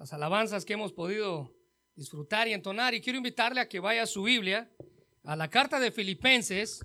las alabanzas que hemos podido disfrutar y entonar. Y quiero invitarle a que vaya a su Biblia, a la carta de Filipenses.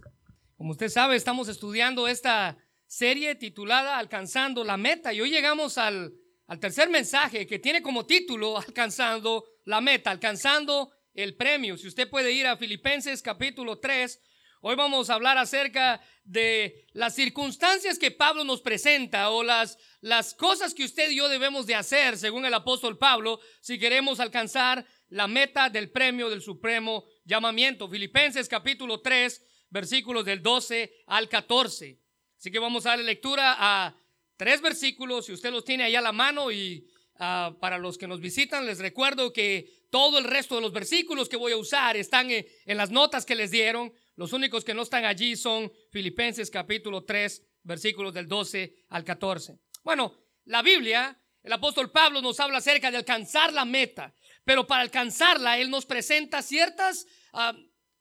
Como usted sabe, estamos estudiando esta serie titulada Alcanzando la Meta. Y hoy llegamos al, al tercer mensaje que tiene como título Alcanzando la Meta, alcanzando el premio. Si usted puede ir a Filipenses capítulo 3, hoy vamos a hablar acerca de las circunstancias que Pablo nos presenta o las, las cosas que usted y yo debemos de hacer, según el apóstol Pablo, si queremos alcanzar la meta del premio del supremo llamamiento. Filipenses capítulo 3, versículos del 12 al 14. Así que vamos a darle lectura a tres versículos, si usted los tiene ahí a la mano y ah, para los que nos visitan les recuerdo que todo el resto de los versículos que voy a usar están en las notas que les dieron. Los únicos que no están allí son Filipenses capítulo 3, versículos del 12 al 14. Bueno, la Biblia, el apóstol Pablo nos habla acerca de alcanzar la meta, pero para alcanzarla él nos presenta ciertas uh,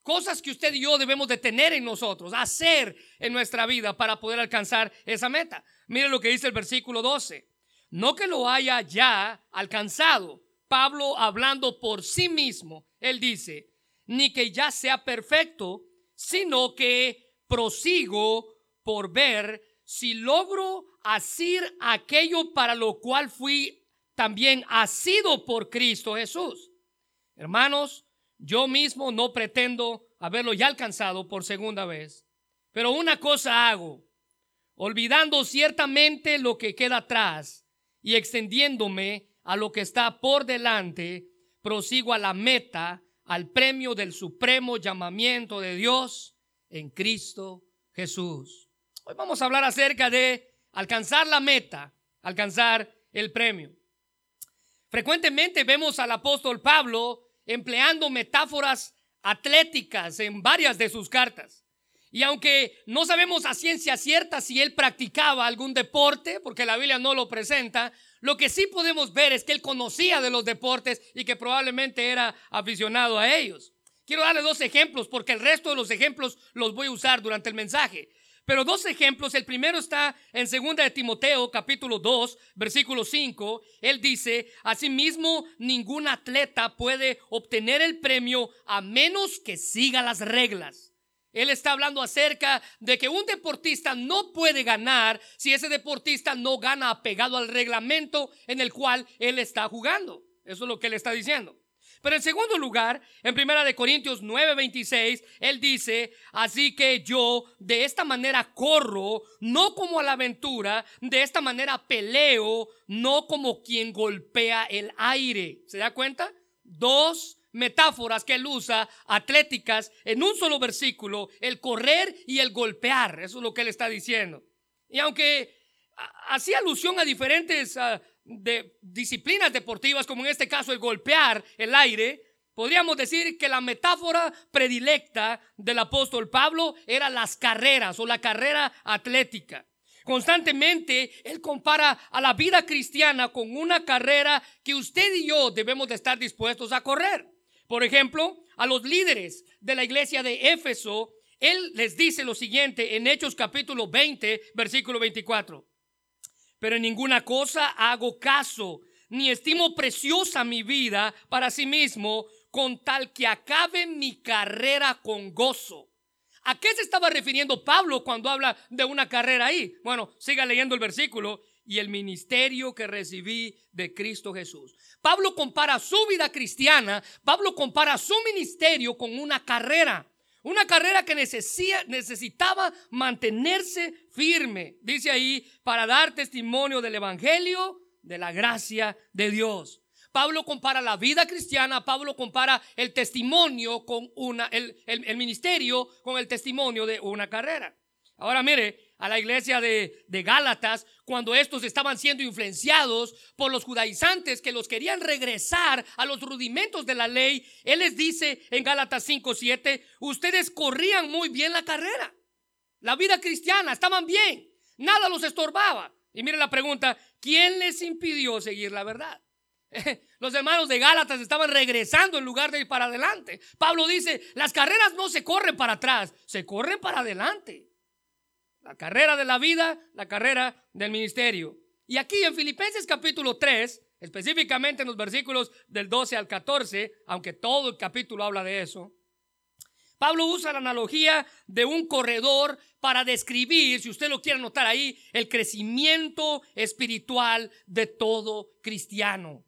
cosas que usted y yo debemos de tener en nosotros, hacer en nuestra vida para poder alcanzar esa meta. Mire lo que dice el versículo 12. No que lo haya ya alcanzado. Pablo hablando por sí mismo, él dice, ni que ya sea perfecto, sino que prosigo por ver si logro hacer aquello para lo cual fui también asido por Cristo Jesús. Hermanos, yo mismo no pretendo haberlo ya alcanzado por segunda vez, pero una cosa hago, olvidando ciertamente lo que queda atrás y extendiéndome a lo que está por delante, prosigo a la meta al premio del supremo llamamiento de Dios en Cristo Jesús. Hoy vamos a hablar acerca de alcanzar la meta, alcanzar el premio. Frecuentemente vemos al apóstol Pablo empleando metáforas atléticas en varias de sus cartas. Y aunque no sabemos a ciencia cierta si él practicaba algún deporte, porque la Biblia no lo presenta, lo que sí podemos ver es que él conocía de los deportes y que probablemente era aficionado a ellos. Quiero darle dos ejemplos porque el resto de los ejemplos los voy a usar durante el mensaje. Pero dos ejemplos, el primero está en 2 de Timoteo capítulo 2, versículo 5. Él dice, asimismo ningún atleta puede obtener el premio a menos que siga las reglas. Él está hablando acerca de que un deportista no puede ganar si ese deportista no gana apegado al reglamento en el cual él está jugando. Eso es lo que él está diciendo. Pero en segundo lugar, en primera de Corintios 9:26, él dice, así que yo de esta manera corro, no como a la aventura, de esta manera peleo, no como quien golpea el aire. ¿Se da cuenta? Dos metáforas que él usa atléticas en un solo versículo, el correr y el golpear. Eso es lo que él está diciendo. Y aunque hacía alusión a diferentes de disciplinas deportivas, como en este caso el golpear el aire, podríamos decir que la metáfora predilecta del apóstol Pablo era las carreras o la carrera atlética. Constantemente él compara a la vida cristiana con una carrera que usted y yo debemos de estar dispuestos a correr. Por ejemplo, a los líderes de la iglesia de Éfeso, él les dice lo siguiente en Hechos capítulo 20, versículo 24. Pero en ninguna cosa hago caso, ni estimo preciosa mi vida para sí mismo, con tal que acabe mi carrera con gozo. ¿A qué se estaba refiriendo Pablo cuando habla de una carrera ahí? Bueno, siga leyendo el versículo y el ministerio que recibí de Cristo Jesús. Pablo compara su vida cristiana, Pablo compara su ministerio con una carrera. Una carrera que necesitaba mantenerse firme, dice ahí, para dar testimonio del Evangelio, de la gracia de Dios. Pablo compara la vida cristiana, Pablo compara el testimonio con una, el, el ministerio con el testimonio de una carrera. Ahora mire, a la iglesia de, de, Gálatas cuando estos estaban siendo influenciados por los judaizantes que los querían regresar a los rudimentos de la ley. Él les dice en Gálatas 5:7, ustedes corrían muy bien la carrera. La vida cristiana, estaban bien, nada los estorbaba. Y mire la pregunta, ¿quién les impidió seguir la verdad? Los hermanos de Gálatas estaban regresando en lugar de ir para adelante. Pablo dice, las carreras no se corren para atrás, se corren para adelante. La carrera de la vida, la carrera del ministerio. Y aquí en Filipenses capítulo 3, específicamente en los versículos del 12 al 14, aunque todo el capítulo habla de eso. Pablo usa la analogía de un corredor para describir, si usted lo quiere notar ahí, el crecimiento espiritual de todo cristiano.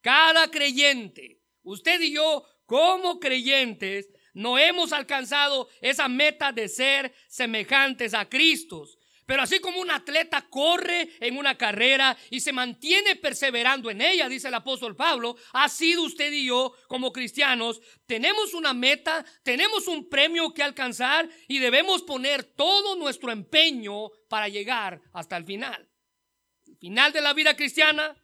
Cada creyente, usted y yo como creyentes, no hemos alcanzado esa meta de ser semejantes a Cristo. Pero así como un atleta corre en una carrera y se mantiene perseverando en ella, dice el apóstol Pablo, ha sido usted y yo como cristianos, tenemos una meta, tenemos un premio que alcanzar y debemos poner todo nuestro empeño para llegar hasta el final. El final de la vida cristiana,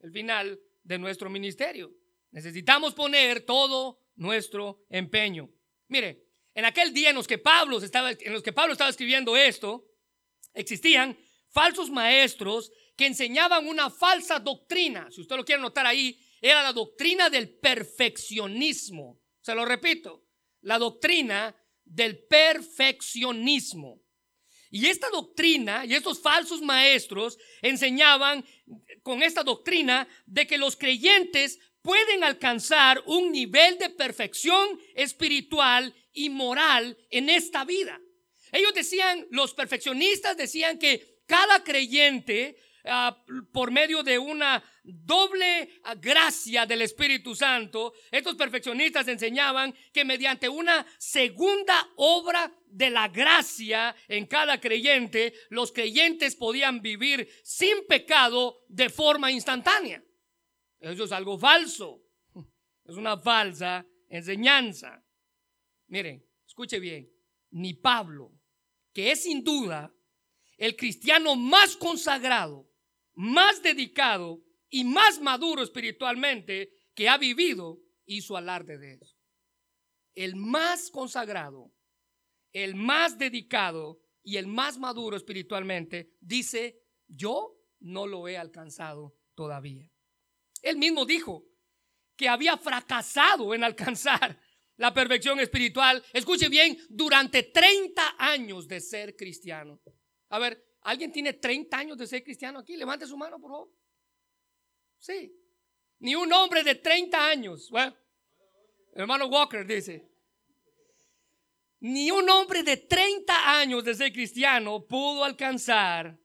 el final de nuestro ministerio. Necesitamos poner todo nuestro empeño. Mire, en aquel día en los que Pablo estaba, en los que Pablo estaba escribiendo esto, existían falsos maestros que enseñaban una falsa doctrina. Si usted lo quiere notar ahí, era la doctrina del perfeccionismo. Se lo repito, la doctrina del perfeccionismo. Y esta doctrina y estos falsos maestros enseñaban con esta doctrina de que los creyentes pueden alcanzar un nivel de perfección espiritual y moral en esta vida. Ellos decían, los perfeccionistas decían que cada creyente, ah, por medio de una doble gracia del Espíritu Santo, estos perfeccionistas enseñaban que mediante una segunda obra de la gracia en cada creyente, los creyentes podían vivir sin pecado de forma instantánea. Eso es algo falso. Es una falsa enseñanza. Miren, escuche bien. Ni Pablo, que es sin duda el cristiano más consagrado, más dedicado y más maduro espiritualmente que ha vivido, hizo alarde de eso. El más consagrado, el más dedicado y el más maduro espiritualmente dice, yo no lo he alcanzado todavía. Él mismo dijo que había fracasado en alcanzar la perfección espiritual. Escuche bien, durante 30 años de ser cristiano. A ver, ¿alguien tiene 30 años de ser cristiano aquí? Levante su mano, por favor. Sí. Ni un hombre de 30 años. Bueno, hermano Walker dice. Ni un hombre de 30 años de ser cristiano pudo alcanzar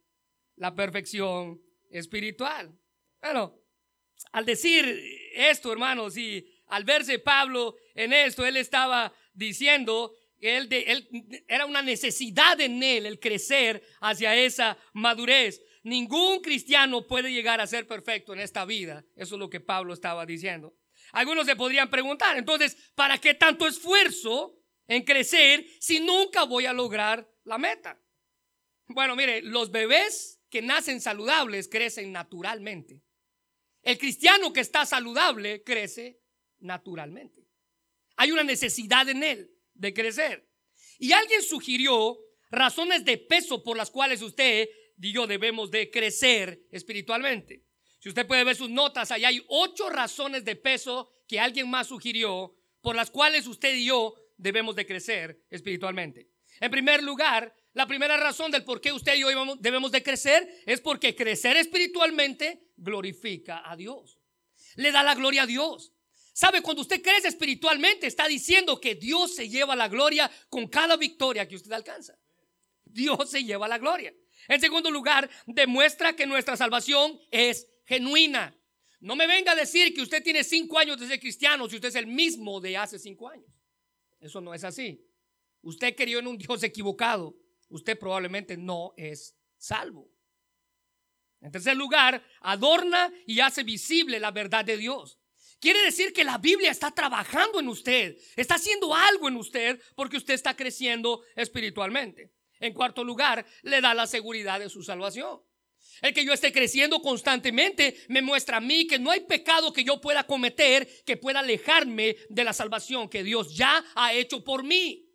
la perfección espiritual. Bueno, al decir esto, hermanos, y al verse Pablo en esto, él estaba diciendo que él, era una necesidad en él el crecer hacia esa madurez. Ningún cristiano puede llegar a ser perfecto en esta vida. Eso es lo que Pablo estaba diciendo. Algunos se podrían preguntar, entonces, ¿para qué tanto esfuerzo en crecer si nunca voy a lograr la meta? Bueno, mire, los bebés que nacen saludables crecen naturalmente. El cristiano que está saludable crece naturalmente. Hay una necesidad en él de crecer. Y alguien sugirió razones de peso por las cuales usted y yo debemos de crecer espiritualmente. Si usted puede ver sus notas, ahí hay ocho razones de peso que alguien más sugirió por las cuales usted y yo debemos de crecer espiritualmente. En primer lugar, la primera razón del por qué usted y yo debemos de crecer es porque crecer espiritualmente glorifica a Dios. Le da la gloria a Dios. ¿Sabe? Cuando usted crece espiritualmente, está diciendo que Dios se lleva la gloria con cada victoria que usted alcanza. Dios se lleva la gloria. En segundo lugar, demuestra que nuestra salvación es genuina. No me venga a decir que usted tiene cinco años de ser cristiano si usted es el mismo de hace cinco años. Eso no es así. Usted creyó en un Dios equivocado. Usted probablemente no es salvo. En tercer lugar, adorna y hace visible la verdad de Dios. Quiere decir que la Biblia está trabajando en usted, está haciendo algo en usted porque usted está creciendo espiritualmente. En cuarto lugar, le da la seguridad de su salvación. El que yo esté creciendo constantemente me muestra a mí que no hay pecado que yo pueda cometer que pueda alejarme de la salvación que Dios ya ha hecho por mí.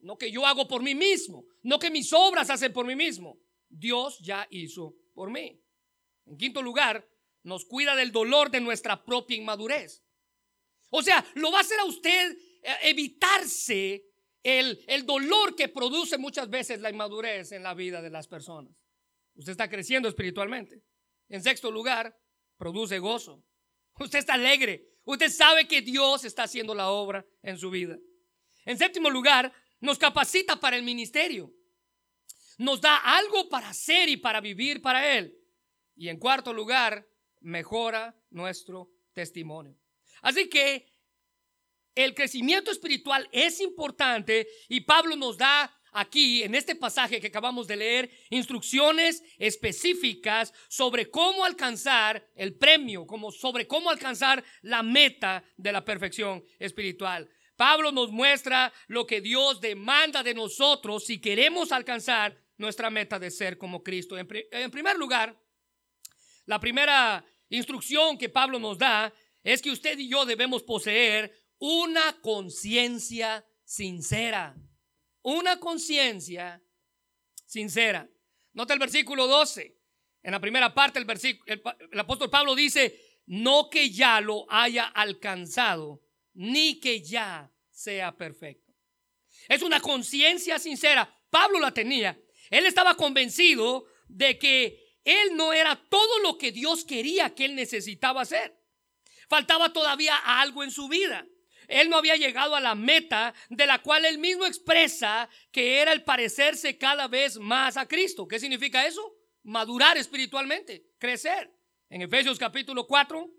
No que yo hago por mí mismo, no que mis obras hacen por mí mismo. Dios ya hizo por mí. En quinto lugar, nos cuida del dolor de nuestra propia inmadurez. O sea, lo va a hacer a usted eh, evitarse el, el dolor que produce muchas veces la inmadurez en la vida de las personas. Usted está creciendo espiritualmente. En sexto lugar, produce gozo. Usted está alegre. Usted sabe que Dios está haciendo la obra en su vida. En séptimo lugar, nos capacita para el ministerio. Nos da algo para hacer y para vivir para Él. Y en cuarto lugar, mejora nuestro testimonio. Así que el crecimiento espiritual es importante y Pablo nos da aquí, en este pasaje que acabamos de leer, instrucciones específicas sobre cómo alcanzar el premio, como sobre cómo alcanzar la meta de la perfección espiritual. Pablo nos muestra lo que Dios demanda de nosotros si queremos alcanzar nuestra meta de ser como Cristo. En, primer lugar, la primera instrucción que Pablo nos da es que usted y yo debemos poseer una conciencia sincera. Una conciencia sincera. Nota el versículo 12. En la primera parte el, el, apóstol Pablo dice, no que ya lo haya alcanzado, ni que ya sea perfecto. Es una conciencia sincera. Pablo la tenía. Él estaba convencido de que él no era todo lo que Dios quería que él necesitaba hacer. Faltaba todavía algo en su vida. Él no había llegado a la meta de la cual él mismo expresa que era el parecerse cada vez más a Cristo. ¿Qué significa eso? Madurar espiritualmente, crecer. En Efesios capítulo 4,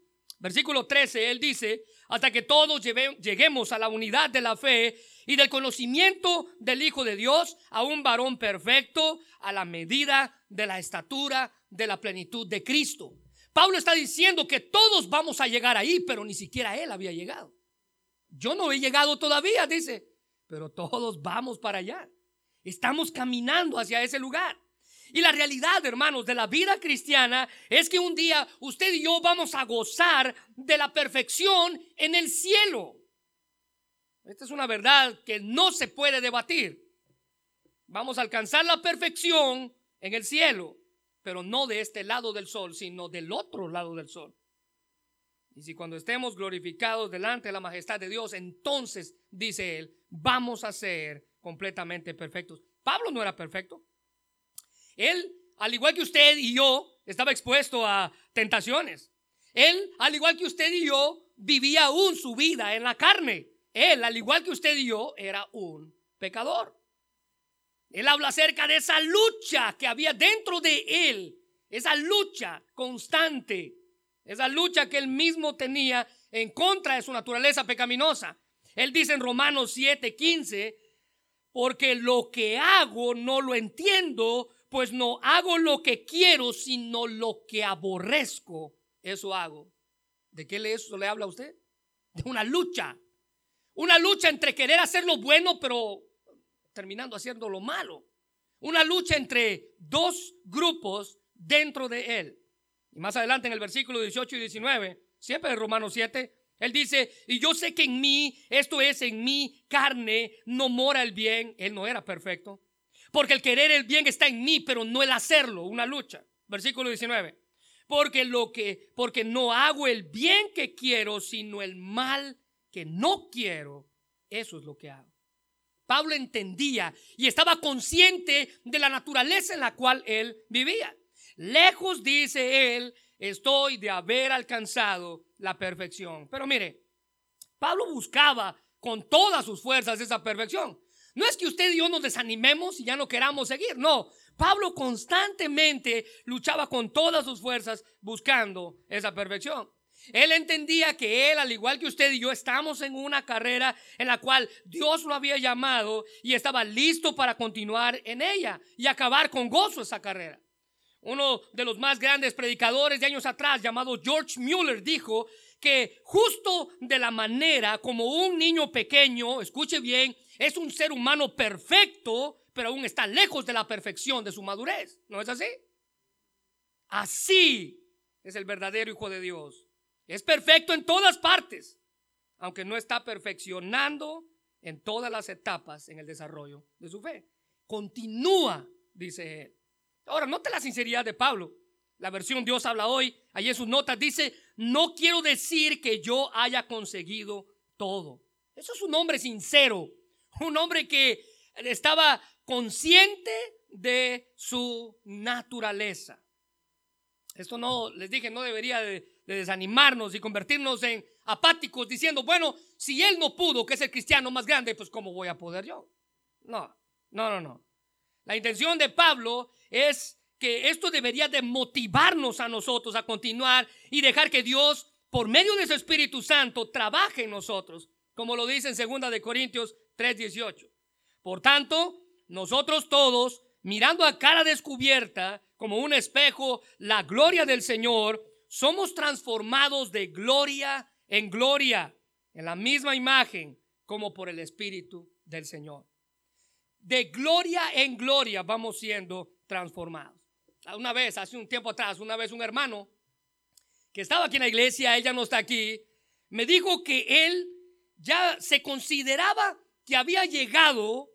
versículo 13, él dice, hasta que todos lleguemos a la unidad de la fe y del conocimiento del Hijo de Dios, a un varón perfecto, a la medida de la estatura de la plenitud de Cristo. Pablo está diciendo que todos vamos a llegar ahí, pero ni siquiera él había llegado. Yo no he llegado todavía, dice, pero todos vamos para allá. Estamos caminando hacia ese lugar. Y la realidad, hermanos, de la vida cristiana es que un día usted y yo vamos a gozar de la perfección en el cielo. Esta es una verdad que no se puede debatir. Vamos a alcanzar la perfección en el cielo, pero no de este lado del sol, sino del otro lado del sol. Y si cuando estemos glorificados delante de la majestad de Dios, entonces, dice él, vamos a ser completamente perfectos. Pablo no era perfecto. Él, al igual que usted y yo, estaba expuesto a tentaciones. Él, al igual que usted y yo, vivía aún su vida en la carne. Él, al igual que usted y yo, era un pecador. Él habla acerca de esa lucha que había dentro de él, esa lucha constante esa lucha que él mismo tenía en contra de su naturaleza pecaminosa. Él dice en Romanos 7:15, porque lo que hago no lo entiendo, pues no hago lo que quiero, sino lo que aborrezco, eso hago. ¿De qué le, eso le habla a usted? De una lucha. Una lucha entre querer hacer lo bueno, pero terminando haciendo lo malo. Una lucha entre dos grupos dentro de él. Y más adelante en el versículo 18 y 19, siempre en Romanos 7, él dice, y yo sé que en mí, esto es, en mi carne, no mora el bien. Él no era perfecto. Porque el querer el bien está en mí, pero no el hacerlo, una lucha. Versículo 19. Porque lo que, porque no hago el bien que quiero, sino el mal que no quiero. Eso es lo que hago. Pablo entendía y estaba consciente de la naturaleza en la cual él vivía. Lejos, dice él, estoy de haber alcanzado la perfección. Pero mire, Pablo buscaba con todas sus fuerzas esa perfección. No es que usted y yo nos desanimemos y ya no queramos seguir, no. Pablo constantemente luchaba con todas sus fuerzas buscando esa perfección. Él entendía que él, al igual que usted y yo, estamos en una carrera en la cual Dios lo había llamado y estaba listo para continuar en ella y acabar con gozo esa carrera. Uno de los más grandes predicadores de años atrás, llamado George Mueller, dijo que justo de la manera como un niño pequeño, escuche bien, es un ser humano perfecto, pero aún está lejos de la perfección de su madurez. ¿No es así? Así es el verdadero Hijo de Dios. Es perfecto en todas partes, aunque no está perfeccionando en todas las etapas en el desarrollo de su fe. Continúa, dice él. Ahora, note la sinceridad de Pablo. La versión Dios habla hoy, allí en sus notas dice, no quiero decir que yo haya conseguido todo. Eso es un hombre sincero, un hombre que estaba consciente de su naturaleza. Esto no, les dije, no debería de, desanimarnos y convertirnos en apáticos diciendo, bueno, si él no pudo, que es el cristiano más grande, pues ¿cómo voy a poder yo? No, no, no, no. La intención de Pablo es que esto debería de motivarnos a nosotros a continuar y dejar que Dios, por medio de su Espíritu Santo, trabaje en nosotros, como lo dice en 2 de Corintios 3:18. Por tanto, nosotros todos, mirando a cara descubierta, como un espejo, la gloria del Señor, somos transformados de gloria en gloria, en la misma imagen, como por el Espíritu del Señor. De gloria en gloria vamos siendo transformados. Una vez, hace un tiempo atrás, una vez un hermano que estaba aquí en la iglesia, ella no está aquí, me dijo que él ya se consideraba que había llegado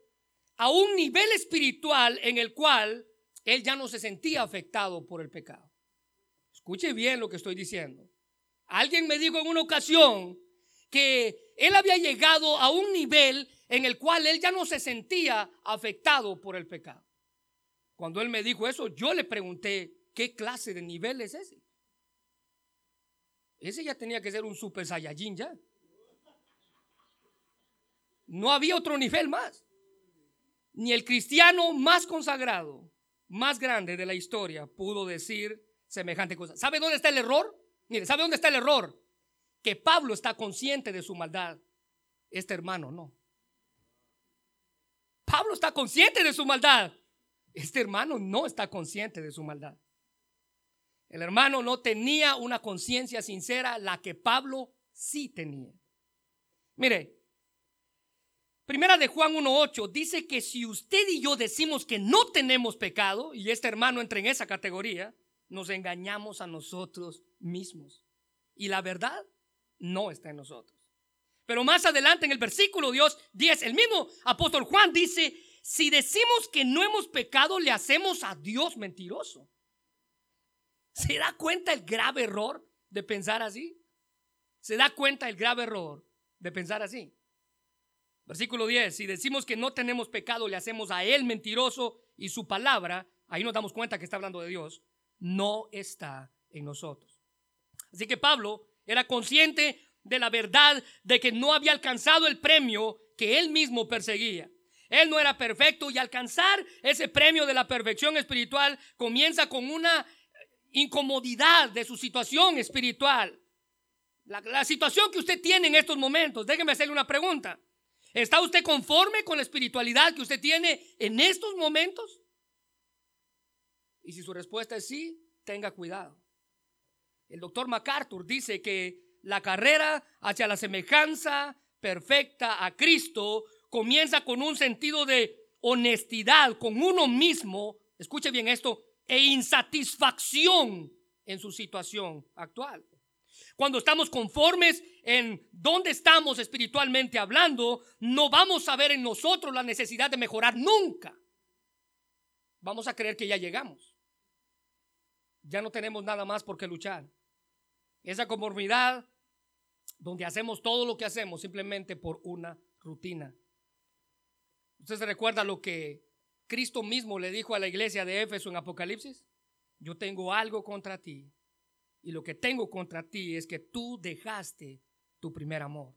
a un nivel espiritual en el cual él ya no se sentía afectado por el pecado. Escuche bien lo que estoy diciendo. Alguien me dijo en una ocasión que él había llegado a un nivel en el cual él ya no se sentía afectado por el pecado. Cuando él me dijo eso, yo le pregunté, ¿qué clase de nivel es ese? Ese ya tenía que ser un super saiyajin ya. No había otro nivel más. Ni el cristiano más consagrado, más grande de la historia, pudo decir semejante cosa. ¿Sabe dónde está el error? Mire, ¿sabe dónde está el error? Que Pablo está consciente de su maldad. Este hermano no. Pablo está consciente de su maldad. Este hermano no está consciente de su maldad. El hermano no tenía una conciencia sincera, la que Pablo sí tenía. Mire, Primera de Juan 1.8 dice que si usted y yo decimos que no tenemos pecado, y este hermano entra en esa categoría, nos engañamos a nosotros mismos. Y la verdad no está en nosotros. Pero más adelante en el versículo Dios 10, el mismo apóstol Juan dice, si decimos que no hemos pecado, le hacemos a Dios mentiroso. ¿Se da cuenta el grave error de pensar así? ¿Se da cuenta el grave error de pensar así? Versículo 10, si decimos que no tenemos pecado, le hacemos a Él mentiroso y su palabra, ahí nos damos cuenta que está hablando de Dios, no está en nosotros. Así que Pablo era consciente de la verdad de que no había alcanzado el premio que él mismo perseguía. Él no era perfecto y alcanzar ese premio de la perfección espiritual comienza con una incomodidad de su situación espiritual. La, la situación que usted tiene en estos momentos, déjeme hacerle una pregunta. ¿Está usted conforme con la espiritualidad que usted tiene en estos momentos? Y si su respuesta es sí, tenga cuidado. El doctor MacArthur dice que la carrera hacia la semejanza perfecta a Cristo comienza con un sentido de honestidad con uno mismo, escuche bien esto, e insatisfacción en su situación actual. Cuando estamos conformes en dónde estamos espiritualmente hablando, no vamos a ver en nosotros la necesidad de mejorar nunca. Vamos a creer que ya llegamos. Ya no tenemos nada más por qué luchar. Esa conformidad donde hacemos todo lo que hacemos simplemente por una rutina. ¿Usted se recuerda lo que Cristo mismo le dijo a la iglesia de Éfeso en Apocalipsis? Yo tengo algo contra ti y lo que tengo contra ti es que tú dejaste tu primer amor.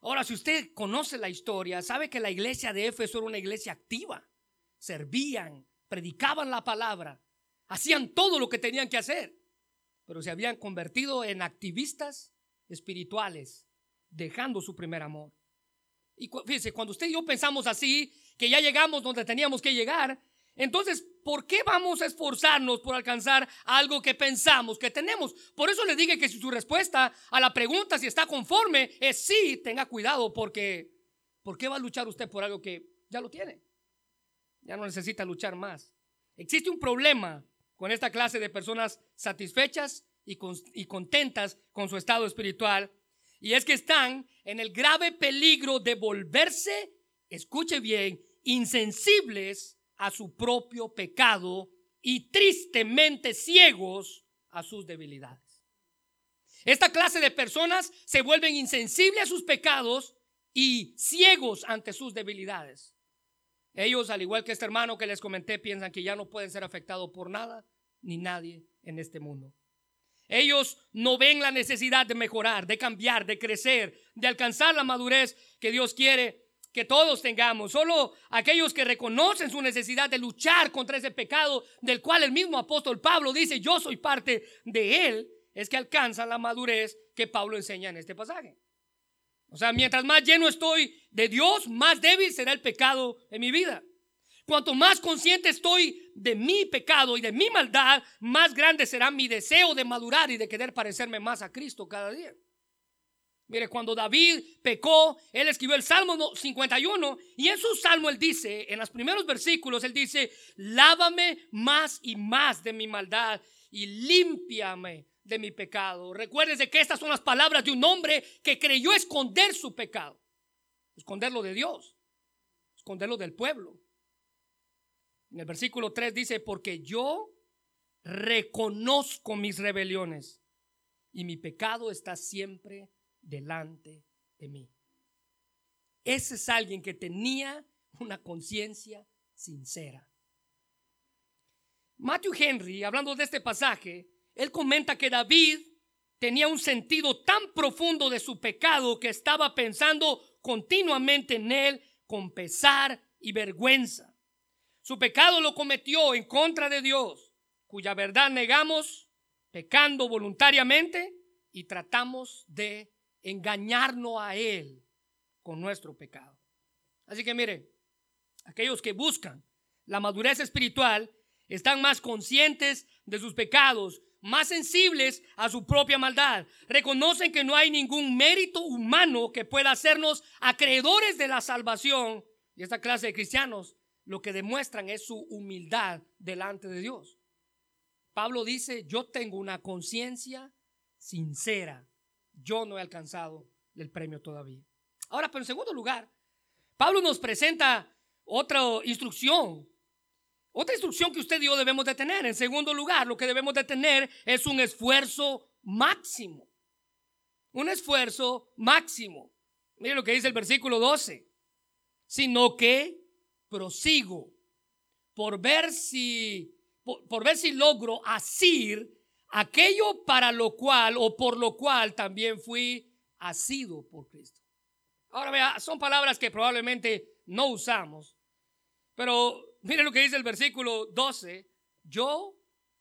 Ahora, si usted conoce la historia, sabe que la iglesia de Éfeso era una iglesia activa. Servían, predicaban la palabra, hacían todo lo que tenían que hacer, pero se habían convertido en activistas espirituales, dejando su primer amor. Y fíjese, cuando usted y yo pensamos así, que ya llegamos donde teníamos que llegar, entonces, ¿por qué vamos a esforzarnos por alcanzar algo que pensamos que tenemos? Por eso le dije que si su respuesta a la pregunta si está conforme es sí, tenga cuidado porque ¿por qué va a luchar usted por algo que ya lo tiene? Ya no necesita luchar más. Existe un problema con esta clase de personas satisfechas y, y contentas con su estado espiritual y es que están en el grave peligro de volverse, escuche bien, insensibles a su propio pecado y tristemente ciegos a sus debilidades. Esta clase de personas se vuelven insensibles a sus pecados y ciegos ante sus debilidades. Ellos, al igual que este hermano que les comenté, piensan que ya no pueden ser afectados por nada ni nadie en este mundo. Ellos no ven la necesidad de mejorar, de cambiar, de crecer, de alcanzar la madurez que Dios quiere que todos tengamos. Solo aquellos que reconocen su necesidad de luchar contra ese pecado del cual el mismo apóstol Pablo dice, yo soy parte de él, es que alcanzan la madurez que Pablo enseña en este pasaje. O sea, mientras más lleno estoy de Dios, más débil será el pecado en mi vida. Cuanto más consciente estoy de mi pecado y de mi maldad, más grande será mi deseo de madurar y de querer parecerme más a Cristo cada día. Mire, cuando David pecó, él escribió el Salmo 51 y en su salmo él dice, en los primeros versículos, él dice, lávame más y más de mi maldad y límpiame de mi pecado. Recuérdese que estas son las palabras de un hombre que creyó esconder su pecado, esconderlo de Dios, esconderlo del pueblo. En el versículo 3 dice, porque yo reconozco mis rebeliones y mi pecado está siempre delante de mí. Ese es alguien que tenía una conciencia sincera. Matthew Henry, hablando de este pasaje, él comenta que David tenía un sentido tan profundo de su pecado que estaba pensando continuamente en él con pesar y vergüenza. Su pecado lo cometió en contra de Dios, cuya verdad negamos, pecando voluntariamente y tratamos de engañarnos a Él con nuestro pecado. Así que mire, aquellos que buscan la madurez espiritual están más conscientes de sus pecados, más sensibles a su propia maldad. Reconocen que no hay ningún mérito humano que pueda hacernos acreedores de la salvación. Y esta clase de cristianos lo que demuestran es su humildad delante de Dios. Pablo dice, yo tengo una conciencia sincera yo no he alcanzado el premio todavía. Ahora, pero en segundo lugar, Pablo nos presenta otra instrucción. Otra instrucción que usted y yo debemos de tener. En segundo lugar, lo que debemos de tener es un esfuerzo máximo. Un esfuerzo máximo. Mire lo que dice el versículo 12. Sino que prosigo por ver si por, por ver si logro asir aquello para lo cual o por lo cual también fui asido por Cristo. Ahora vea, son palabras que probablemente no usamos, pero mire lo que dice el versículo 12, yo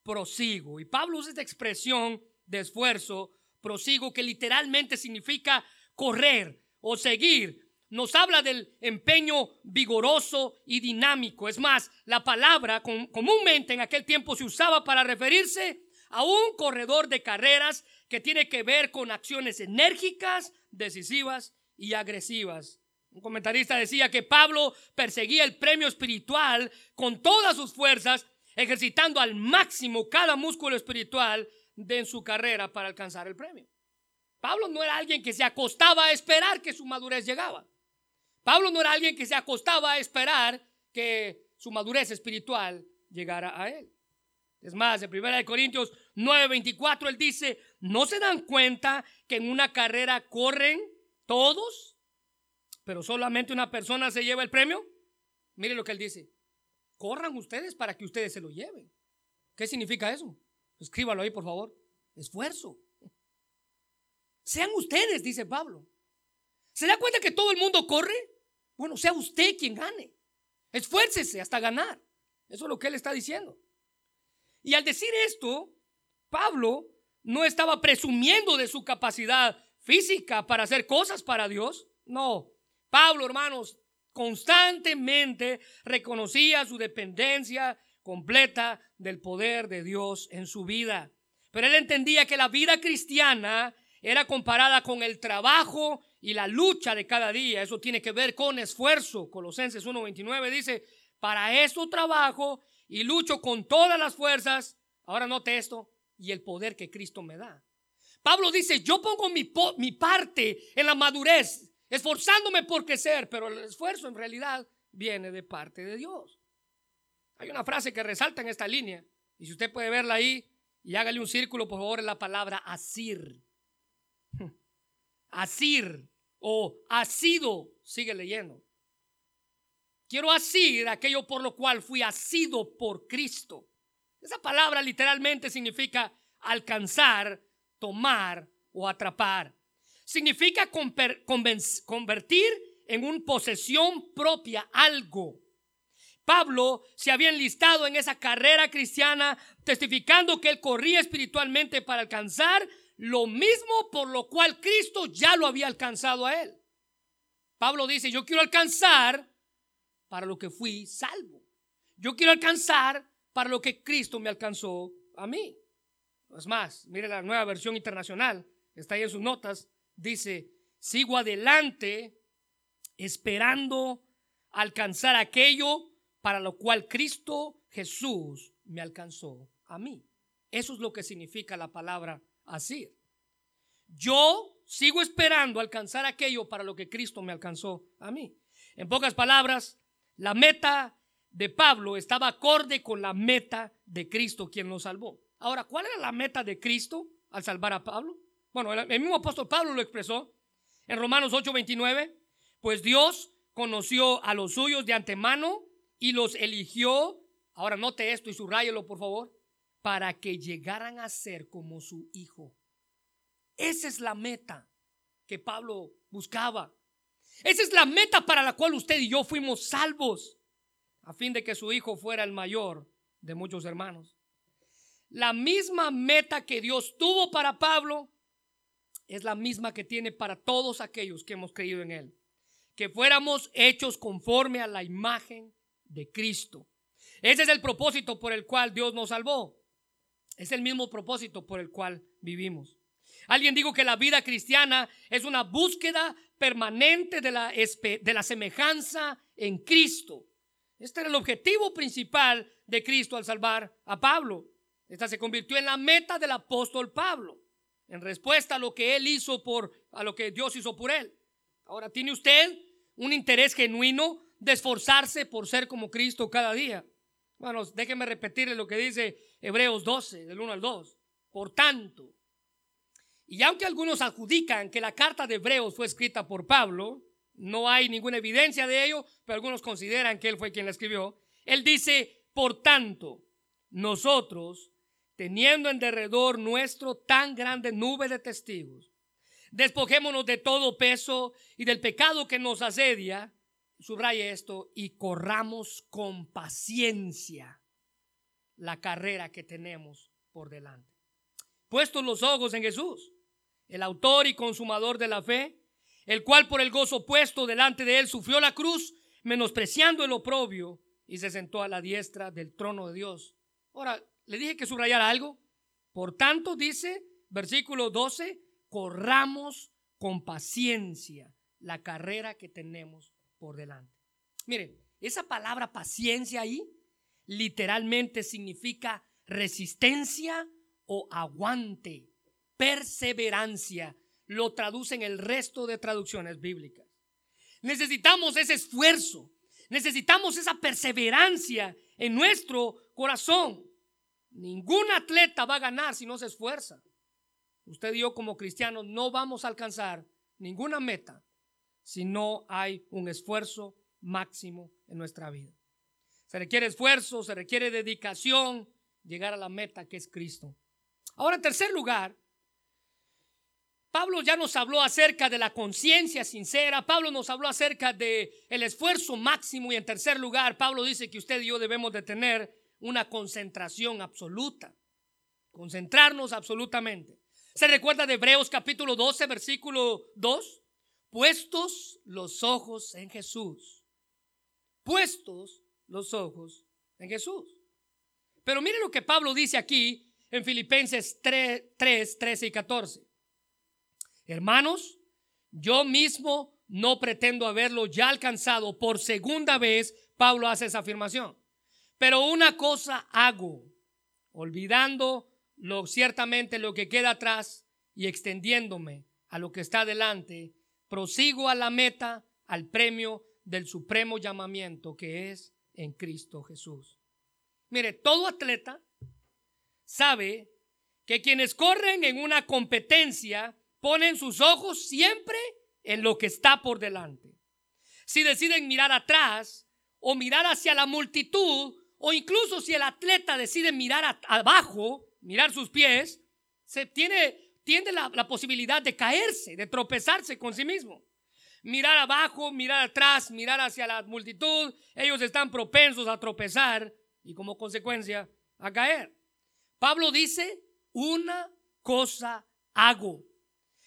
prosigo. Y Pablo usa esta expresión de esfuerzo, prosigo, que literalmente significa correr o seguir. Nos habla del empeño vigoroso y dinámico. Es más, la palabra comúnmente en aquel tiempo se usaba para referirse a un corredor de carreras que tiene que ver con acciones enérgicas, decisivas y agresivas. Un comentarista decía que Pablo perseguía el premio espiritual con todas sus fuerzas, ejercitando al máximo cada músculo espiritual de su carrera para alcanzar el premio. Pablo no era alguien que se acostaba a esperar que su madurez llegaba. Pablo no era alguien que se acostaba a esperar que su madurez espiritual llegara a él. Es más, en 1 Corintios 9:24 él dice, ¿no se dan cuenta que en una carrera corren todos, pero solamente una persona se lleva el premio? Mire lo que él dice, corran ustedes para que ustedes se lo lleven. ¿Qué significa eso? Escríbalo ahí, por favor. Esfuerzo. Sean ustedes, dice Pablo. ¿Se da cuenta que todo el mundo corre? Bueno, sea usted quien gane. Esfuércese hasta ganar. Eso es lo que él está diciendo. Y al decir esto, Pablo no estaba presumiendo de su capacidad física para hacer cosas para Dios. No, Pablo, hermanos, constantemente reconocía su dependencia completa del poder de Dios en su vida. Pero él entendía que la vida cristiana era comparada con el trabajo y la lucha de cada día. Eso tiene que ver con esfuerzo. Colosenses 1.29 dice, para eso trabajo y lucho con todas las fuerzas, ahora note esto, y el poder que Cristo me da. Pablo dice, yo pongo mi, parte en la madurez, esforzándome por crecer, pero el esfuerzo en realidad viene de parte de Dios. Hay una frase que resalta en esta línea, y si usted puede verla ahí, y hágale un círculo, por favor, en la palabra asir. Asir o asido, sigue leyendo. Quiero asir aquello por lo cual fui asido por Cristo. Esa palabra literalmente significa alcanzar, tomar o atrapar. Significa convertir en una posesión propia algo. Pablo se había enlistado en esa carrera cristiana testificando que él corría espiritualmente para alcanzar lo mismo por lo cual Cristo ya lo había alcanzado a él. Pablo dice, yo quiero alcanzar para lo que fui salvo. Yo quiero alcanzar para lo que Cristo me alcanzó a mí. Es más, mire la nueva versión internacional, está ahí en sus notas, dice, sigo adelante esperando alcanzar aquello para lo cual Cristo Jesús me alcanzó a mí. Eso es lo que significa la palabra así. Yo sigo esperando alcanzar aquello para lo que Cristo me alcanzó a mí. En pocas palabras, la meta de Pablo estaba acorde con la meta de Cristo quien lo salvó. Ahora, ¿cuál era la meta de Cristo al salvar a Pablo? Bueno, el mismo apóstol Pablo lo expresó en Romanos 8:29, pues Dios conoció a los suyos de antemano y los eligió, ahora note esto y subrayelo por favor, para que llegaran a ser como su hijo. Esa es la meta que Pablo buscaba. Esa es la meta para la cual usted y yo fuimos salvos, a fin de que su hijo fuera el mayor de muchos hermanos. La misma meta que Dios tuvo para Pablo es la misma que tiene para todos aquellos que hemos creído en Él. Que fuéramos hechos conforme a la imagen de Cristo. Ese es el propósito por el cual Dios nos salvó. Es el mismo propósito por el cual vivimos. Alguien dijo que la vida cristiana es una búsqueda permanente de la, de la semejanza en Cristo. Este era el objetivo principal de Cristo al salvar a Pablo. Esta se convirtió en la meta del apóstol Pablo, en respuesta a lo que él hizo por, a lo que Dios hizo por él. Ahora, ¿tiene usted un interés genuino de esforzarse por ser como Cristo cada día? Bueno, déjeme repetirle lo que dice Hebreos 12, del 1 al 2. Por tanto, y aunque algunos adjudican que la carta de Hebreos fue escrita por Pablo, no hay ninguna evidencia de ello, pero algunos consideran que él fue quien la escribió. Él dice, por tanto, nosotros, teniendo en derredor nuestro tan grande nube de testigos, despojémonos de todo peso y del pecado que nos asedia, subraye esto, y corramos con paciencia la carrera que tenemos por delante. Puestos los ojos en Jesús, el autor y consumador de la fe, el cual por el gozo puesto delante de él sufrió la cruz, menospreciando el oprobio, y se sentó a la diestra del trono de Dios. Ahora, le dije que subrayara algo. Por tanto, dice, versículo 12, corramos con paciencia la carrera que tenemos por delante. Miren, esa palabra paciencia ahí literalmente significa resistencia o aguante perseverancia, lo traducen el resto de traducciones bíblicas. Necesitamos ese esfuerzo, necesitamos esa perseverancia en nuestro corazón. Ningún atleta va a ganar si no se esfuerza. Usted y yo como cristianos no vamos a alcanzar ninguna meta si no hay un esfuerzo máximo en nuestra vida. Se requiere esfuerzo, se requiere dedicación, llegar a la meta que es Cristo. Ahora, en tercer lugar, Pablo ya nos habló acerca de la conciencia sincera, Pablo nos habló acerca de el esfuerzo máximo y en tercer lugar, Pablo dice que usted y yo debemos de tener una concentración absoluta, concentrarnos absolutamente. ¿Se recuerda de Hebreos capítulo 12, versículo 2? Puestos los ojos en Jesús. Puestos los ojos en Jesús. Pero mire lo que Pablo dice aquí en Filipenses 3, 3 13 y 14. Hermanos, yo mismo no pretendo haberlo ya alcanzado. Por segunda vez, Pablo hace esa afirmación. Pero una cosa hago, olvidando lo, ciertamente lo que queda atrás y extendiéndome a lo que está delante, prosigo a la meta, al premio del supremo llamamiento que es en Cristo Jesús. Mire, todo atleta sabe que quienes corren en una competencia ponen sus ojos siempre en lo que está por delante. Si deciden mirar atrás o mirar hacia la multitud o incluso si el atleta decide mirar abajo, mirar sus pies, se tiene, tiene la, la posibilidad de caerse, de tropezarse con sí mismo. Mirar abajo, mirar atrás, mirar hacia la multitud, ellos están propensos a tropezar y como consecuencia a caer. Pablo dice, una cosa hago.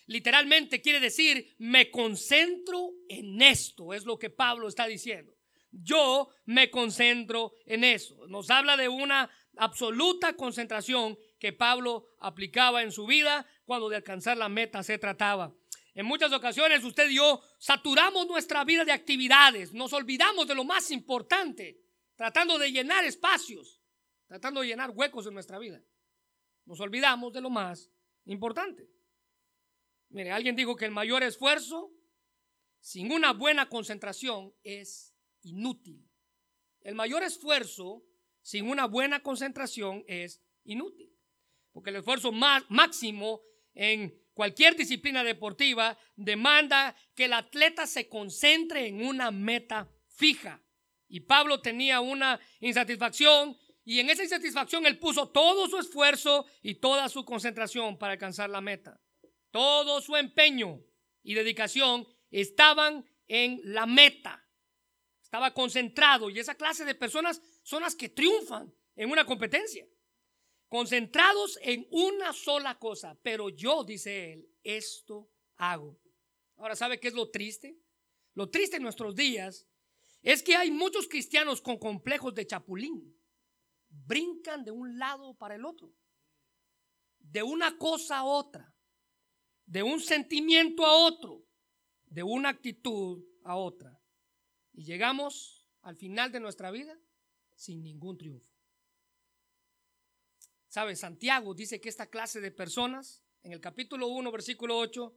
Literalmente quiere decir, me concentro en esto, es lo que Pablo está diciendo. Yo me concentro en eso. Nos habla de una absoluta concentración que Pablo aplicaba en su vida cuando de alcanzar la meta se trataba. En muchas ocasiones usted y yo saturamos nuestra vida de actividades, nos olvidamos de lo más importante, tratando de llenar espacios, tratando de llenar huecos en nuestra vida. Nos olvidamos de lo más importante. Mire, alguien dijo que el mayor esfuerzo sin una buena concentración es inútil. El mayor esfuerzo sin una buena concentración es inútil. Porque el esfuerzo más, máximo en cualquier disciplina deportiva demanda que el atleta se concentre en una meta fija. Y Pablo tenía una insatisfacción y en esa insatisfacción él puso todo su esfuerzo y toda su concentración para alcanzar la meta. Todo su empeño y dedicación estaban en la meta estaba concentrado y esa clase de personas son las que triunfan en una competencia. Concentrados en una sola cosa, pero yo, dice él, esto hago. Ahora, ¿sabe qué es lo triste? Lo triste en nuestros días es que hay muchos cristianos con complejos de chapulín. Brincan de un lado para el otro, de una cosa a otra, de un sentimiento a otro, de una actitud a otra y llegamos al final de nuestra vida sin ningún triunfo. ¿Sabe? Santiago dice que esta clase de personas, en el capítulo 1, versículo 8,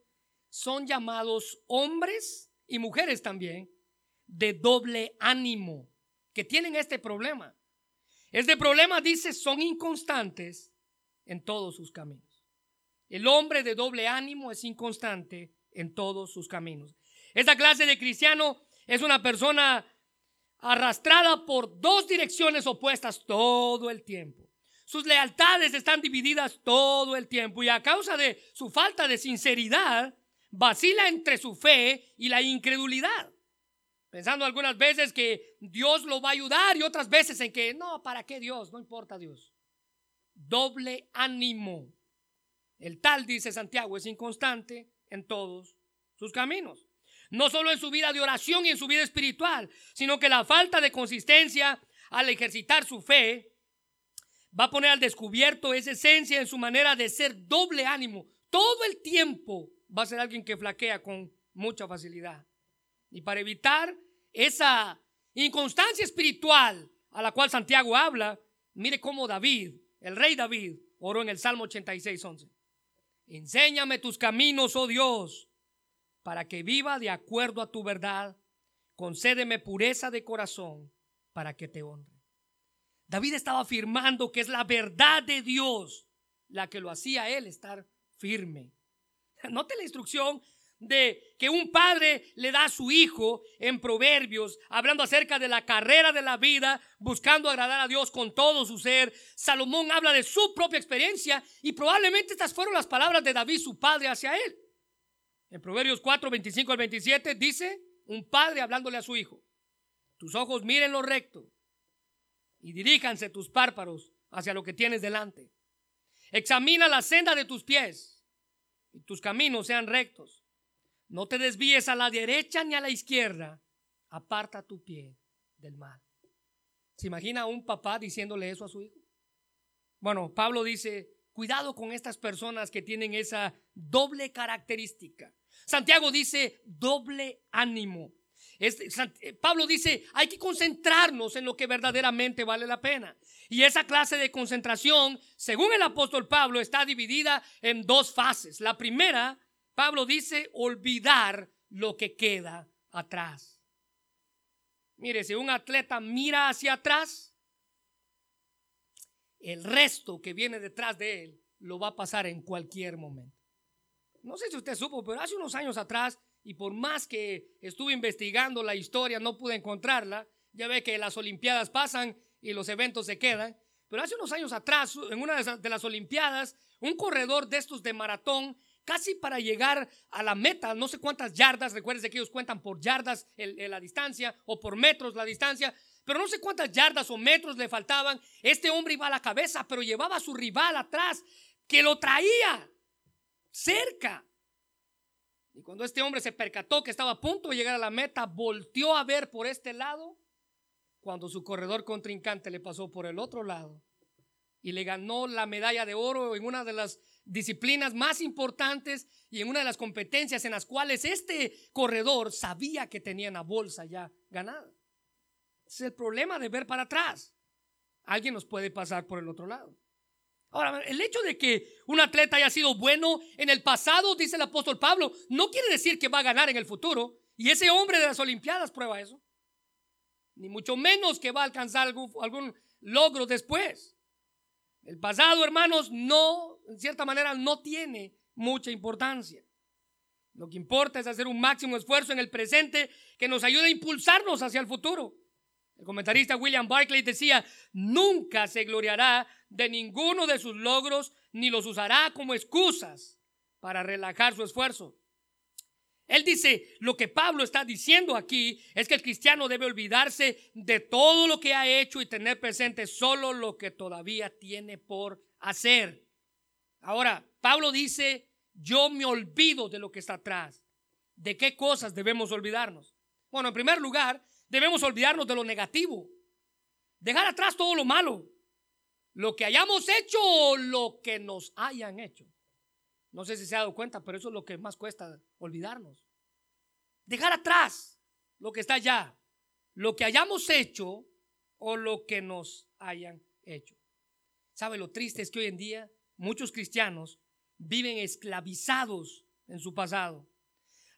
son llamados hombres y mujeres también de doble ánimo, que tienen este problema. Este problema dice son inconstantes en todos sus caminos. El hombre de doble ánimo es inconstante en todos sus caminos. Esta clase de cristiano es una persona arrastrada por dos direcciones opuestas todo el tiempo. Sus lealtades están divididas todo el tiempo y a causa de su falta de sinceridad, vacila entre su fe y la incredulidad. Pensando algunas veces que Dios lo va a ayudar y otras veces en que no, ¿para qué Dios? No importa Dios. Doble ánimo. El tal, dice Santiago, es inconstante en todos sus caminos no solo en su vida de oración y en su vida espiritual, sino que la falta de consistencia al ejercitar su fe va a poner al descubierto esa esencia en su manera de ser doble ánimo. Todo el tiempo va a ser alguien que flaquea con mucha facilidad. Y para evitar esa inconstancia espiritual a la cual Santiago habla, mire cómo David, el rey David, oró en el Salmo 86, 11. Enséñame tus caminos, oh Dios, para que viva de acuerdo a tu verdad. Concédeme pureza de corazón para que te honre. David estaba afirmando que es la verdad de Dios la que lo hacía él estar firme. Note la instrucción de que un padre le da a su hijo en Proverbios, hablando acerca de la carrera de la vida, buscando agradar a Dios con todo su ser. Salomón habla de su propia experiencia y probablemente estas fueron las palabras de David, su padre, hacia él. En Proverbios 4, 25 al 27 dice un padre hablándole a su hijo, tus ojos miren lo recto y diríjanse tus párpados hacia lo que tienes delante. Examina la senda de tus pies y tus caminos sean rectos. No te desvíes a la derecha ni a la izquierda. Aparta tu pie del mal. ¿Se imagina un papá diciéndole eso a su hijo? Bueno, Pablo dice, cuidado con estas personas que tienen esa doble característica. Santiago dice doble ánimo. Eh, Pablo dice, hay que concentrarnos en lo que verdaderamente vale la pena. Y esa clase de concentración, según el apóstol Pablo, está dividida en dos fases. La primera, Pablo dice, olvidar lo que queda atrás. Mire, si un atleta mira hacia atrás, el resto que viene detrás de él lo va a pasar en cualquier momento. No sé si usted supo, pero hace unos años atrás, y por más que estuve investigando la historia, no pude encontrarla. Ya ve que las Olimpiadas pasan y los eventos se quedan. Pero hace unos años atrás, en una de las Olimpiadas, un corredor de estos de maratón, casi para llegar a la meta, no sé cuántas yardas, recuerden que ellos cuentan por yardas la distancia o por metros la distancia, pero no sé cuántas yardas o metros le faltaban. Este hombre iba a la cabeza, pero llevaba a su rival atrás, que lo traía cerca. Y cuando este hombre se percató que estaba a punto de llegar a la meta, volteó a ver por este lado, cuando su corredor contrincante le pasó por el otro lado y le ganó la medalla de oro en una de las disciplinas más importantes y en una de las competencias en las cuales este corredor sabía que tenía una bolsa ya ganada. Es el problema de ver para atrás. Alguien nos puede pasar por el otro lado. Ahora, el hecho de que un atleta haya sido bueno en el pasado, dice el apóstol Pablo, no quiere decir que va a ganar en el futuro. Y ese hombre de las Olimpiadas prueba eso. Ni mucho menos que va a alcanzar algún, algún logro después. El pasado, hermanos, no, en cierta manera, no tiene mucha importancia. Lo que importa es hacer un máximo esfuerzo en el presente que nos ayude a impulsarnos hacia el futuro. El comentarista William Barclay decía, nunca se gloriará de ninguno de sus logros ni los usará como excusas para relajar su esfuerzo. Él dice, lo que Pablo está diciendo aquí es que el cristiano debe olvidarse de todo lo que ha hecho y tener presente solo lo que todavía tiene por hacer. Ahora, Pablo dice, yo me olvido de lo que está atrás. ¿De qué cosas debemos olvidarnos? Bueno, en primer lugar, debemos olvidarnos de lo negativo. Dejar atrás todo lo malo. Lo que hayamos hecho o lo que nos hayan hecho. No sé si se ha dado cuenta, pero eso es lo que más cuesta olvidarnos. Dejar atrás lo que está allá. Lo que hayamos hecho o lo que nos hayan hecho. ¿Sabe lo triste es que hoy en día muchos cristianos viven esclavizados en su pasado?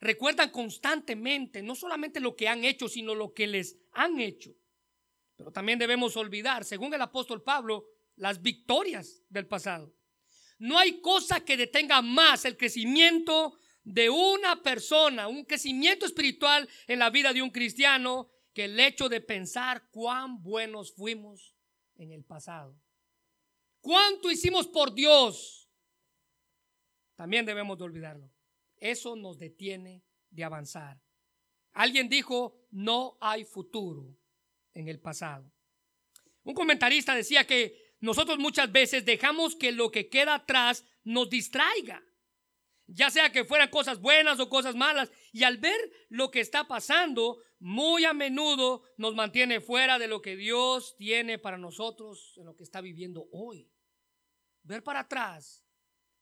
recuerdan constantemente no solamente lo que han hecho, sino lo que les han hecho. Pero también debemos olvidar, según el apóstol Pablo, las victorias del pasado. No hay cosa que detenga más el crecimiento de una persona, un crecimiento espiritual en la vida de un cristiano, que el hecho de pensar cuán buenos fuimos en el pasado. ¿Cuánto hicimos por Dios? También debemos de olvidarlo. Eso nos detiene de avanzar. Alguien dijo, no hay futuro en el pasado. Un comentarista decía que nosotros muchas veces dejamos que lo que queda atrás nos distraiga, ya sea que fueran cosas buenas o cosas malas, y al ver lo que está pasando, muy a menudo nos mantiene fuera de lo que Dios tiene para nosotros en lo que está viviendo hoy. Ver para atrás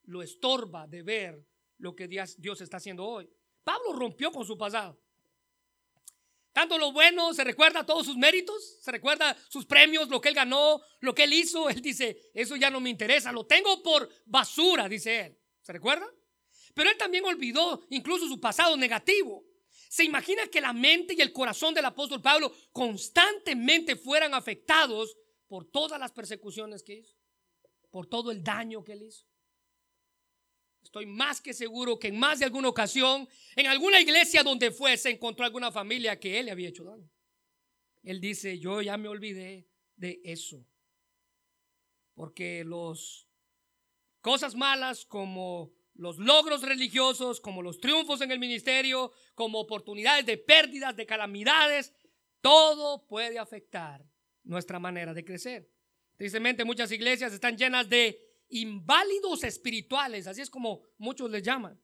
lo estorba de ver lo que Dios está haciendo hoy. Pablo rompió con su pasado. Tanto lo bueno, se recuerda todos sus méritos, se recuerda sus premios, lo que él ganó, lo que él hizo. Él dice, eso ya no me interesa, lo tengo por basura, dice él. ¿Se recuerda? Pero él también olvidó incluso su pasado negativo. ¿Se imagina que la mente y el corazón del apóstol Pablo constantemente fueran afectados por todas las persecuciones que hizo? Por todo el daño que él hizo. Estoy más que seguro que en más de alguna ocasión, en alguna iglesia donde fue, se encontró alguna familia que él le había hecho daño. Él dice, yo ya me olvidé de eso. Porque los cosas malas como los logros religiosos, como los triunfos en el ministerio, como oportunidades de pérdidas, de calamidades, todo puede afectar nuestra manera de crecer. Tristemente muchas iglesias están llenas de inválidos espirituales, así es como muchos les llaman.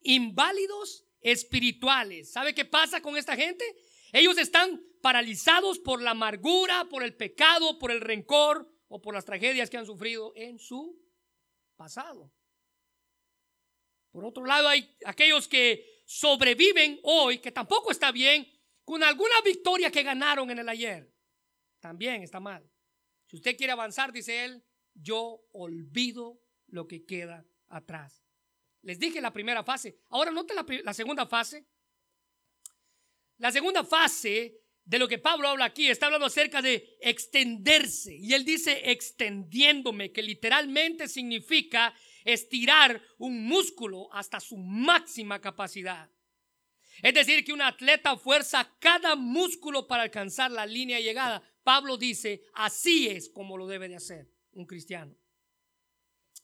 Inválidos espirituales. ¿Sabe qué pasa con esta gente? Ellos están paralizados por la amargura, por el pecado, por el rencor o por las tragedias que han sufrido en su pasado. Por otro lado, hay aquellos que sobreviven hoy, que tampoco está bien, con alguna victoria que ganaron en el ayer. También está mal. Si usted quiere avanzar, dice él, yo olvido lo que queda atrás. Les dije la primera fase. Ahora note la, la segunda fase. La segunda fase de lo que Pablo habla aquí está hablando acerca de extenderse. Y él dice extendiéndome, que literalmente significa estirar un músculo hasta su máxima capacidad. Es decir, que un atleta fuerza cada músculo para alcanzar la línea de llegada. Pablo dice, así es como lo debe de hacer un cristiano.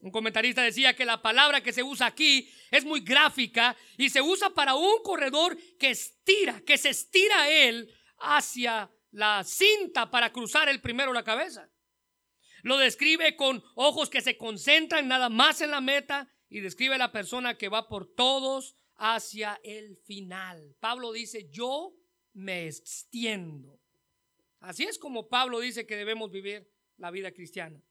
Un comentarista decía que la palabra que se usa aquí es muy gráfica y se usa para un corredor que estira, que se estira él hacia la cinta para cruzar el primero la cabeza. Lo describe con ojos que se concentran nada más en la meta y describe a la persona que va por todos hacia el final. Pablo dice, yo me extiendo. Así es como Pablo dice que debemos vivir la vida cristiana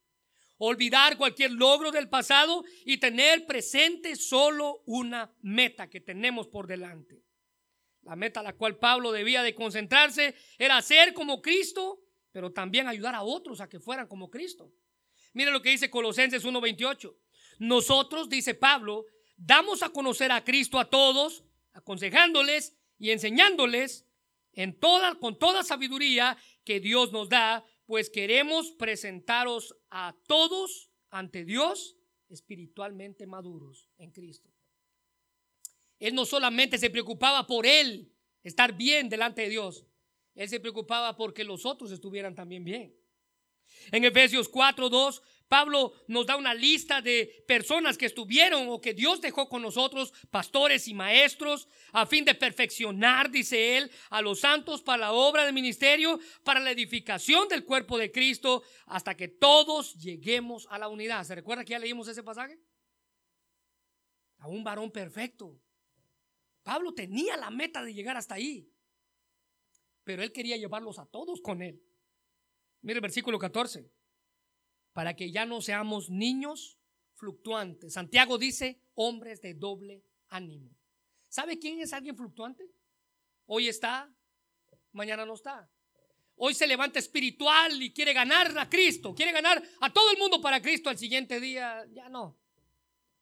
olvidar cualquier logro del pasado y tener presente solo una meta que tenemos por delante. La meta a la cual Pablo debía de concentrarse era ser como Cristo, pero también ayudar a otros a que fueran como Cristo. Mire lo que dice Colosenses 1:28. Nosotros, dice Pablo, damos a conocer a Cristo a todos, aconsejándoles y enseñándoles en con toda sabiduría que Dios nos da pues queremos presentaros a todos ante Dios espiritualmente maduros en Cristo. Él no solamente se preocupaba por él estar bien delante de Dios, él se preocupaba porque los otros estuvieran también bien. En Efesios 4:2 Pablo nos da una lista de personas que estuvieron o que Dios dejó con nosotros, pastores y maestros, a fin de perfeccionar, dice él, a los santos para la obra del ministerio, para la edificación del cuerpo de Cristo, hasta que todos lleguemos a la unidad. ¿Se recuerda que ya leímos ese pasaje? A un varón perfecto. Pablo tenía la meta de llegar hasta ahí, pero él quería llevarlos a todos con él. Mire el versículo 14 para que ya no seamos niños fluctuantes. Santiago dice, hombres de doble ánimo. ¿Sabe quién es alguien fluctuante? Hoy está, mañana no está. Hoy se levanta espiritual y quiere ganar a Cristo, quiere ganar a todo el mundo para Cristo. Al siguiente día ya no.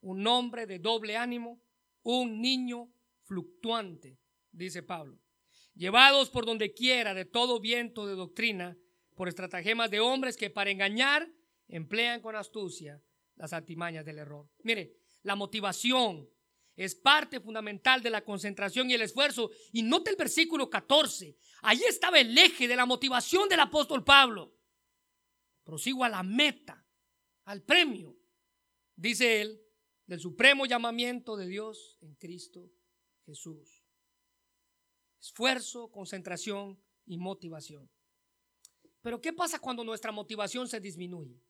Un hombre de doble ánimo, un niño fluctuante, dice Pablo. Llevados por donde quiera de todo viento de doctrina, por estratagemas de hombres que para engañar emplean con astucia las artimañas del error. Mire, la motivación es parte fundamental de la concentración y el esfuerzo. Y note el versículo 14. Allí estaba el eje de la motivación del apóstol Pablo. Prosigo a la meta, al premio, dice él, del supremo llamamiento de Dios en Cristo Jesús. Esfuerzo, concentración y motivación. Pero ¿qué pasa cuando nuestra motivación se disminuye?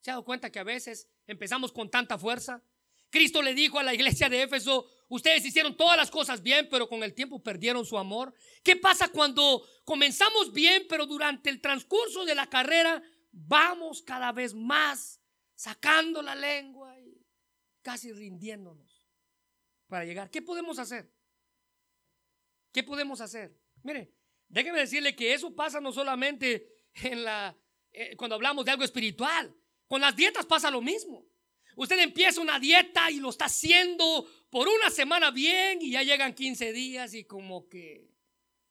¿Se ha dado cuenta que a veces empezamos con tanta fuerza? Cristo le dijo a la iglesia de Éfeso, ustedes hicieron todas las cosas bien, pero con el tiempo perdieron su amor. ¿Qué pasa cuando comenzamos bien, pero durante el transcurso de la carrera vamos cada vez más sacando la lengua y casi rindiéndonos para llegar? ¿Qué podemos hacer? ¿Qué podemos hacer? Mire, déjeme decirle que eso pasa no solamente en la eh, cuando hablamos de algo espiritual, con las dietas pasa lo mismo. Usted empieza una dieta y lo está haciendo por una semana bien y ya llegan 15 días y como que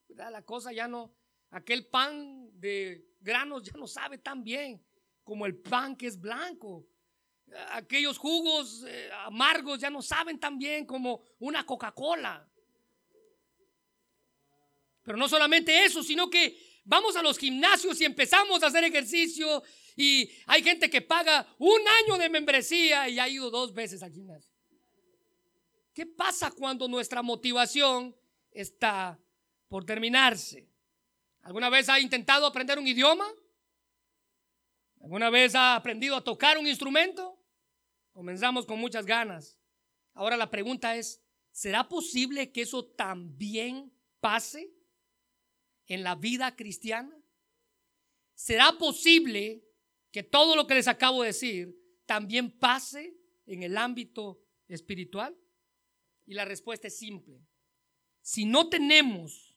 la cosa ya no, aquel pan de granos ya no sabe tan bien como el pan que es blanco. Aquellos jugos eh, amargos ya no saben tan bien como una Coca-Cola. Pero no solamente eso, sino que vamos a los gimnasios y empezamos a hacer ejercicio y hay gente que paga un año de membresía y ha ido dos veces al gimnasio. ¿Qué pasa cuando nuestra motivación está por terminarse? ¿Alguna vez ha intentado aprender un idioma? ¿Alguna vez ha aprendido a tocar un instrumento? Comenzamos con muchas ganas. Ahora la pregunta es, ¿será posible que eso también pase en la vida cristiana? ¿Será posible que todo lo que les acabo de decir también pase en el ámbito espiritual? Y la respuesta es simple. Si no tenemos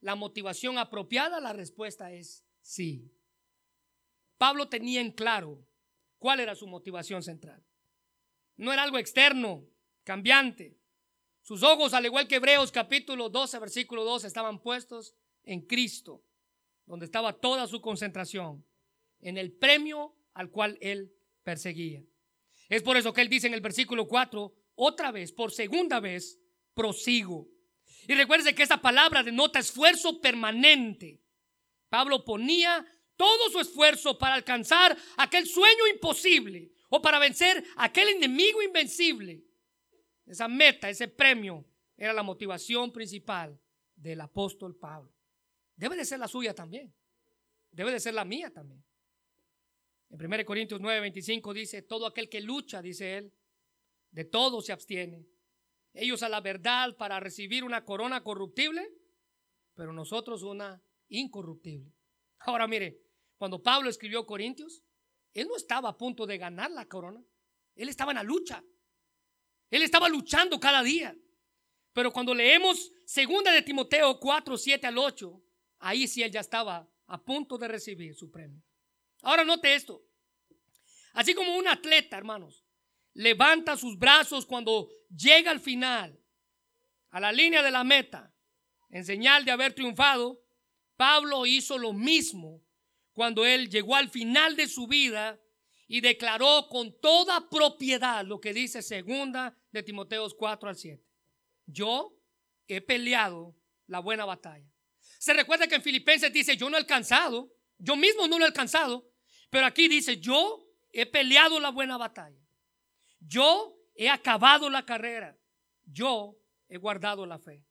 la motivación apropiada, la respuesta es sí. Pablo tenía en claro cuál era su motivación central. No era algo externo, cambiante. Sus ojos, al igual que Hebreos capítulo 12, versículo 12, estaban puestos en Cristo, donde estaba toda su concentración en el premio al cual él perseguía. Es por eso que él dice en el versículo 4, otra vez, por segunda vez, prosigo. Y recuerde que esa palabra denota esfuerzo permanente. Pablo ponía todo su esfuerzo para alcanzar aquel sueño imposible o para vencer aquel enemigo invencible. Esa meta, ese premio, era la motivación principal del apóstol Pablo. Debe de ser la suya también. Debe de ser la mía también. En 1 Corintios 9, 25 dice, todo aquel que lucha, dice él, de todo se abstiene. Ellos a la verdad para recibir una corona corruptible, pero nosotros una incorruptible. Ahora mire, cuando Pablo escribió Corintios, él no estaba a punto de ganar la corona. Él estaba en la lucha. Él estaba luchando cada día. Pero cuando leemos segunda de Timoteo 4, 7 al 8, ahí sí él ya estaba a punto de recibir su premio. Ahora note esto. Así como un atleta, hermanos, levanta sus brazos cuando llega al final, a la línea de la meta, en señal de haber triunfado, Pablo hizo lo mismo cuando él llegó al final de su vida y declaró con toda propiedad lo que dice segunda de Timoteos 4 al 7. Yo he peleado la buena batalla. Se recuerda que en Filipenses dice, yo no he alcanzado, yo mismo no lo he alcanzado, pero aquí dice, yo he peleado la buena batalla. Yo he acabado la carrera. Yo he guardado la fe.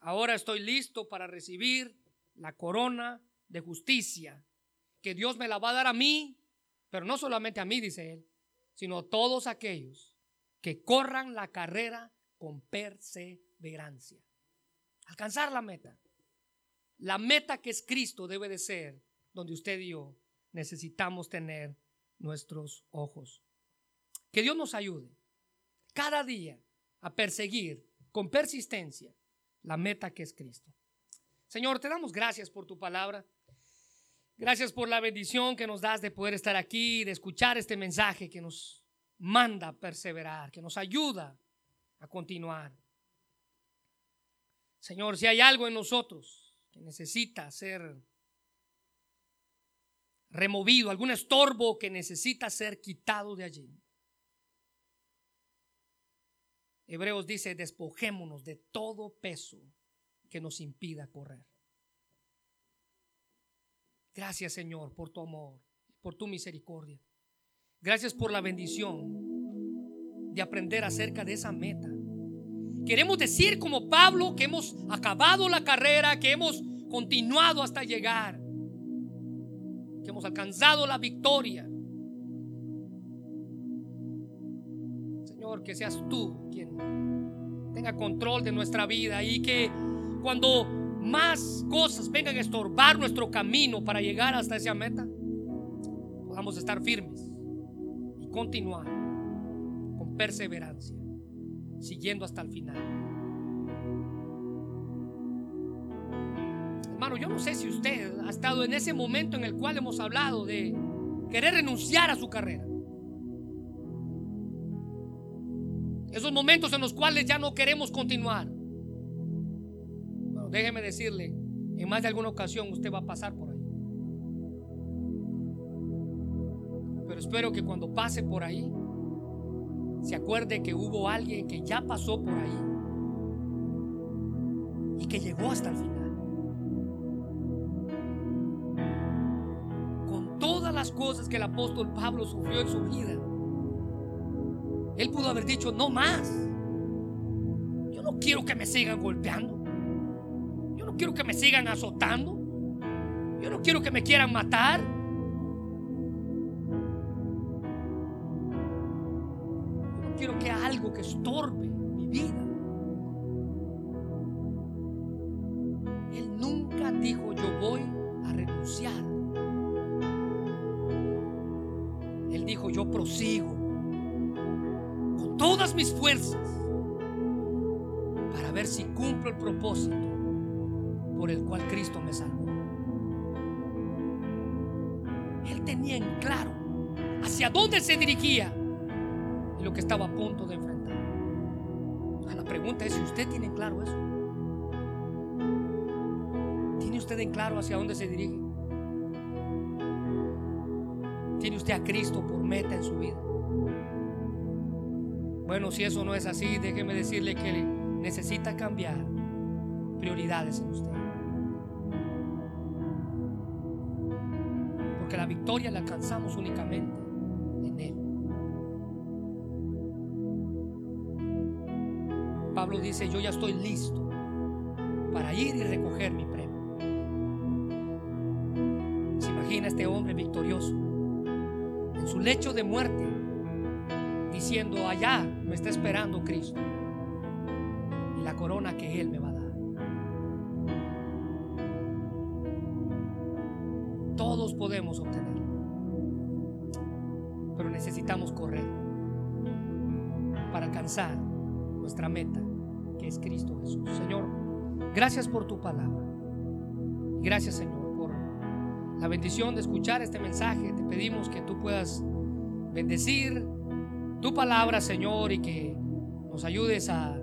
Ahora estoy listo para recibir la corona de justicia que Dios me la va a dar a mí, pero no solamente a mí, dice él, sino a todos aquellos que corran la carrera con perseverancia. Alcanzar la meta. La meta que es Cristo debe de ser donde usted y yo necesitamos tener nuestros ojos. Que Dios nos ayude cada día a perseguir con persistencia la meta que es Cristo. Señor, te damos gracias por tu palabra. Gracias por la bendición que nos das de poder estar aquí, de escuchar este mensaje que nos manda a perseverar, que nos ayuda a continuar. Señor, si hay algo en nosotros que necesita ser removido, algún estorbo que necesita ser quitado de allí. Hebreos dice, despojémonos de todo peso que nos impida correr. Gracias Señor por tu amor, por tu misericordia. Gracias por la bendición de aprender acerca de esa meta. Queremos decir como Pablo que hemos acabado la carrera, que hemos continuado hasta llegar que hemos alcanzado la victoria. Señor, que seas tú quien tenga control de nuestra vida y que cuando más cosas vengan a estorbar nuestro camino para llegar hasta esa meta, podamos estar firmes y continuar con perseverancia, siguiendo hasta el final. Hermano, yo no sé si usted ha estado en ese momento en el cual hemos hablado de querer renunciar a su carrera. Esos momentos en los cuales ya no queremos continuar. Bueno, déjeme decirle, en más de alguna ocasión usted va a pasar por ahí. Pero espero que cuando pase por ahí, se acuerde que hubo alguien que ya pasó por ahí y que llegó hasta el final. cosas que el apóstol Pablo sufrió en su vida. Él pudo haber dicho, no más. Yo no quiero que me sigan golpeando. Yo no quiero que me sigan azotando. Yo no quiero que me quieran matar. Que estorbe mi vida. Él nunca dijo, yo voy a renunciar dijo, yo prosigo con todas mis fuerzas para ver si cumplo el propósito por el cual Cristo me salvó. Él tenía en claro hacia dónde se dirigía y lo que estaba a punto de enfrentar. Pregunta es si usted tiene en claro eso. ¿Tiene usted en claro hacia dónde se dirige? ¿Tiene usted a Cristo por meta en su vida? Bueno, si eso no es así, déjeme decirle que necesita cambiar prioridades en usted. Porque la victoria la alcanzamos únicamente Dice, yo ya estoy listo para ir y recoger mi premio. Se imagina este hombre victorioso en su lecho de muerte, diciendo, allá me está esperando Cristo y la corona que Él me va a dar. Todos podemos obtenerlo, pero necesitamos correr para alcanzar nuestra meta, es Cristo Jesús. Señor, gracias por tu palabra. Gracias, Señor, por la bendición de escuchar este mensaje. Te pedimos que tú puedas bendecir tu palabra, Señor, y que nos ayudes a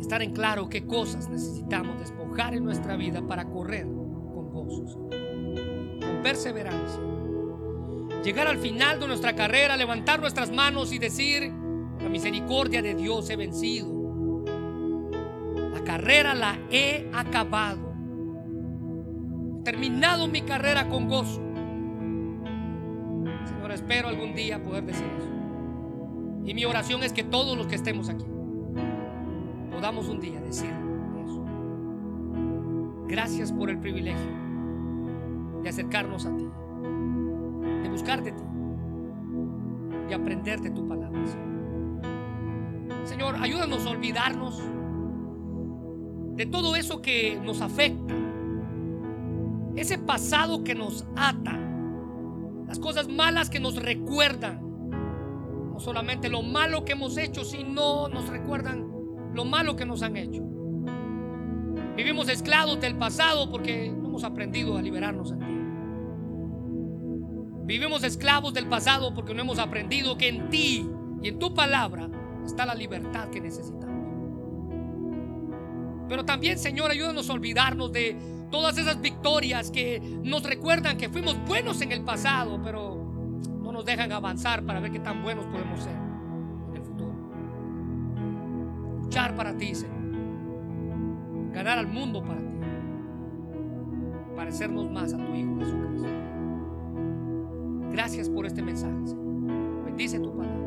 estar en claro qué cosas necesitamos despojar en nuestra vida para correr con gozo, con perseverancia. Llegar al final de nuestra carrera, levantar nuestras manos y decir, la misericordia de Dios he vencido. Carrera la he acabado. Terminado mi carrera con gozo. Señor, espero algún día poder decir eso. Y mi oración es que todos los que estemos aquí podamos un día decir eso. Gracias por el privilegio de acercarnos a ti, de buscar de ti, de aprender de tu palabra. Señor, ayúdanos a olvidarnos de todo eso que nos afecta, ese pasado que nos ata, las cosas malas que nos recuerdan, no solamente lo malo que hemos hecho, sino nos recuerdan lo malo que nos han hecho. Vivimos esclavos del pasado porque no hemos aprendido a liberarnos en ti. Vivimos esclavos del pasado porque no hemos aprendido que en ti y en tu palabra está la libertad que necesitamos. Pero también, Señor, ayúdanos a olvidarnos de todas esas victorias que nos recuerdan que fuimos buenos en el pasado, pero no nos dejan avanzar para ver qué tan buenos podemos ser en el futuro. Luchar para ti, Señor. Ganar al mundo para ti. Parecernos más a tu Hijo Jesucristo. Gracias por este mensaje, Señor. Bendice tu palabra.